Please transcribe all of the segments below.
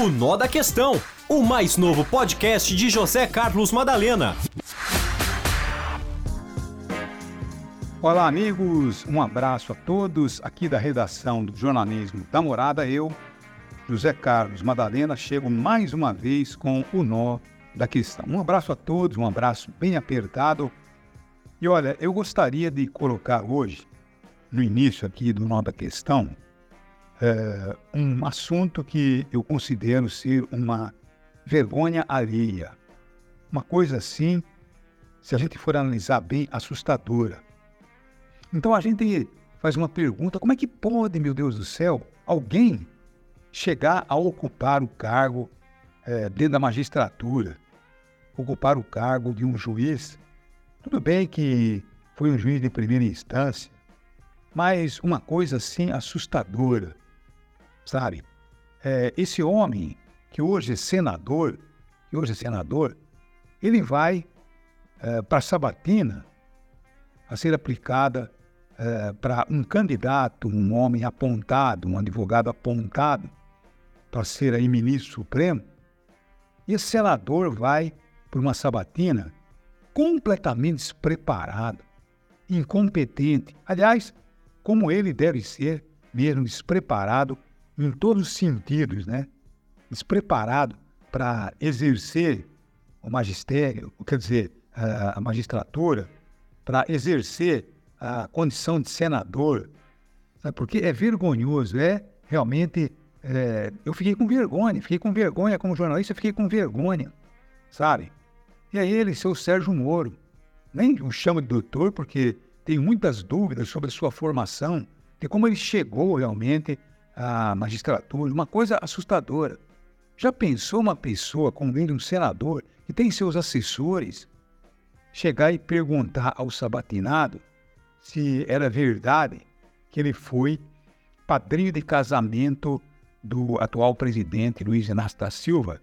O Nó da Questão, o mais novo podcast de José Carlos Madalena. Olá, amigos. Um abraço a todos aqui da redação do jornalismo da Morada. Eu, José Carlos Madalena, chego mais uma vez com o Nó da Questão. Um abraço a todos, um abraço bem apertado. E olha, eu gostaria de colocar hoje, no início aqui do Nó da Questão, é, um assunto que eu considero ser uma vergonha alheia. Uma coisa assim, se a gente for analisar bem, assustadora. Então a gente faz uma pergunta: como é que pode, meu Deus do céu, alguém chegar a ocupar o cargo é, dentro da magistratura, ocupar o cargo de um juiz? Tudo bem que foi um juiz de primeira instância, mas uma coisa assim assustadora sabe? É, esse homem, que hoje é senador, que hoje é senador, ele vai é, para a sabatina a ser aplicada é, para um candidato, um homem apontado, um advogado apontado para ser aí ministro supremo, e esse senador vai para uma sabatina completamente despreparado, incompetente. Aliás, como ele deve ser mesmo despreparado em todos os sentidos, né? Despreparado para exercer o magistério, quer dizer, a, magistratura, para exercer a condição de senador, sabe? porque é vergonhoso, é realmente. É, eu fiquei com vergonha, fiquei com vergonha como jornalista, fiquei com vergonha, sabe? E aí ele, seu Sérgio Moro, nem o chama de doutor, porque tem muitas dúvidas sobre a sua formação, de como ele chegou realmente a magistratura, uma coisa assustadora. Já pensou uma pessoa, como um senador, que tem seus assessores, chegar e perguntar ao sabatinado se era verdade que ele foi padrinho de casamento do atual presidente Luiz Inácio da Silva,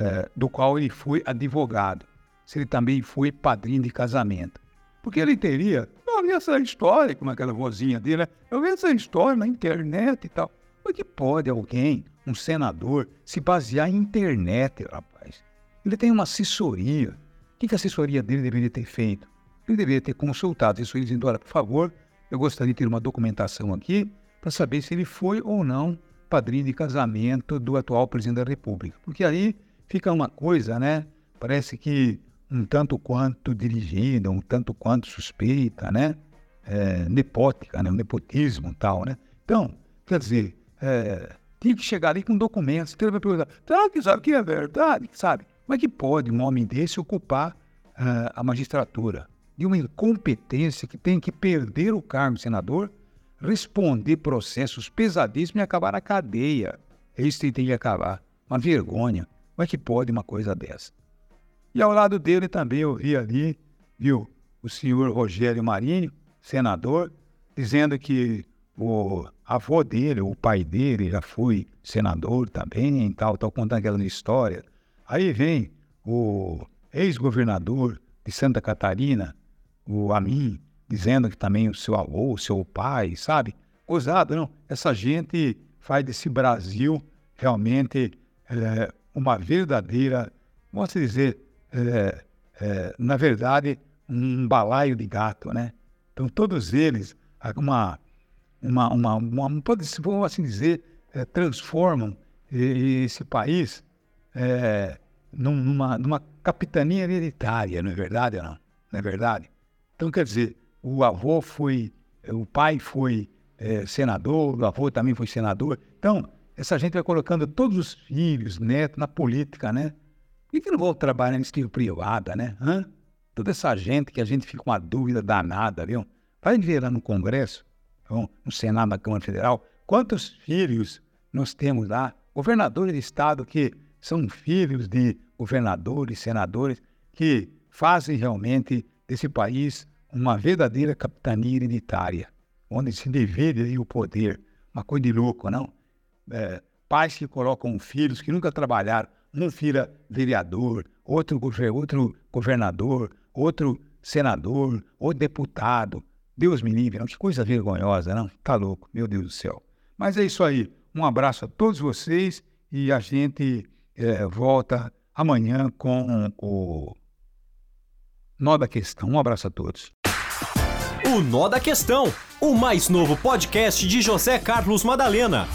é, do qual ele foi advogado, se ele também foi padrinho de casamento. Porque ele teria eu vi essa história, como aquela vozinha dele, né? Eu vi essa história na internet e tal. Como é que pode alguém, um senador, se basear em internet, rapaz? Ele tem uma assessoria. O que a assessoria dele deveria ter feito? Ele deveria ter consultado isso e dizendo, olha, por favor, eu gostaria de ter uma documentação aqui para saber se ele foi ou não padrinho de casamento do atual presidente da República. Porque aí fica uma coisa, né? Parece que um tanto quanto dirigida, um tanto quanto suspeita, né? É, nepótica, né? O nepotismo e tal, né? Então, quer dizer, é, tinha que chegar ali com documentos. Vai perguntar, será que sabe que é verdade? Sabe? Como é que pode um homem desse ocupar uh, a magistratura? De uma incompetência que tem que perder o cargo de senador, responder processos pesadíssimos e acabar na cadeia. Isso tem que acabar. Uma vergonha. Como é que pode uma coisa dessa? E ao lado dele também eu vi ali, viu, o senhor Rogério Marinho, senador, dizendo que o avô dele, o pai dele, já foi senador também e tal, contando aquela história. Aí vem o ex-governador de Santa Catarina, o Amin, dizendo que também o seu avô, o seu pai, sabe? Ousado, não. Essa gente faz desse Brasil realmente é, uma verdadeira, vamos dizer, é, é, na verdade, um balaio de gato, né? Então, todos eles, uma, uma, uma, uma pode vamos assim dizer, é, transformam esse país é, numa, numa capitania hereditária, não é verdade não? Não é verdade? Então, quer dizer, o avô foi, o pai foi é, senador, o avô também foi senador. Então, essa gente vai colocando todos os filhos, netos, na política, né? Por que, que não vão trabalhar em estilo privada, né? Hã? Toda essa gente que a gente fica com uma dúvida danada, viu? Vai ver lá no Congresso, no Senado da Câmara Federal, quantos filhos nós temos lá, governadores de estado que são filhos de governadores, senadores, que fazem realmente desse país uma verdadeira capitania hereditária, onde se divide o poder. Uma coisa de louco, não? É, pais que colocam filhos que nunca trabalharam, um vira vereador, outro, outro governador, outro senador, outro deputado. Deus me livre, não? que coisa vergonhosa, não? Tá louco, meu Deus do céu. Mas é isso aí. Um abraço a todos vocês e a gente é, volta amanhã com o Nó da Questão. Um abraço a todos. O Nó da Questão, o mais novo podcast de José Carlos Madalena.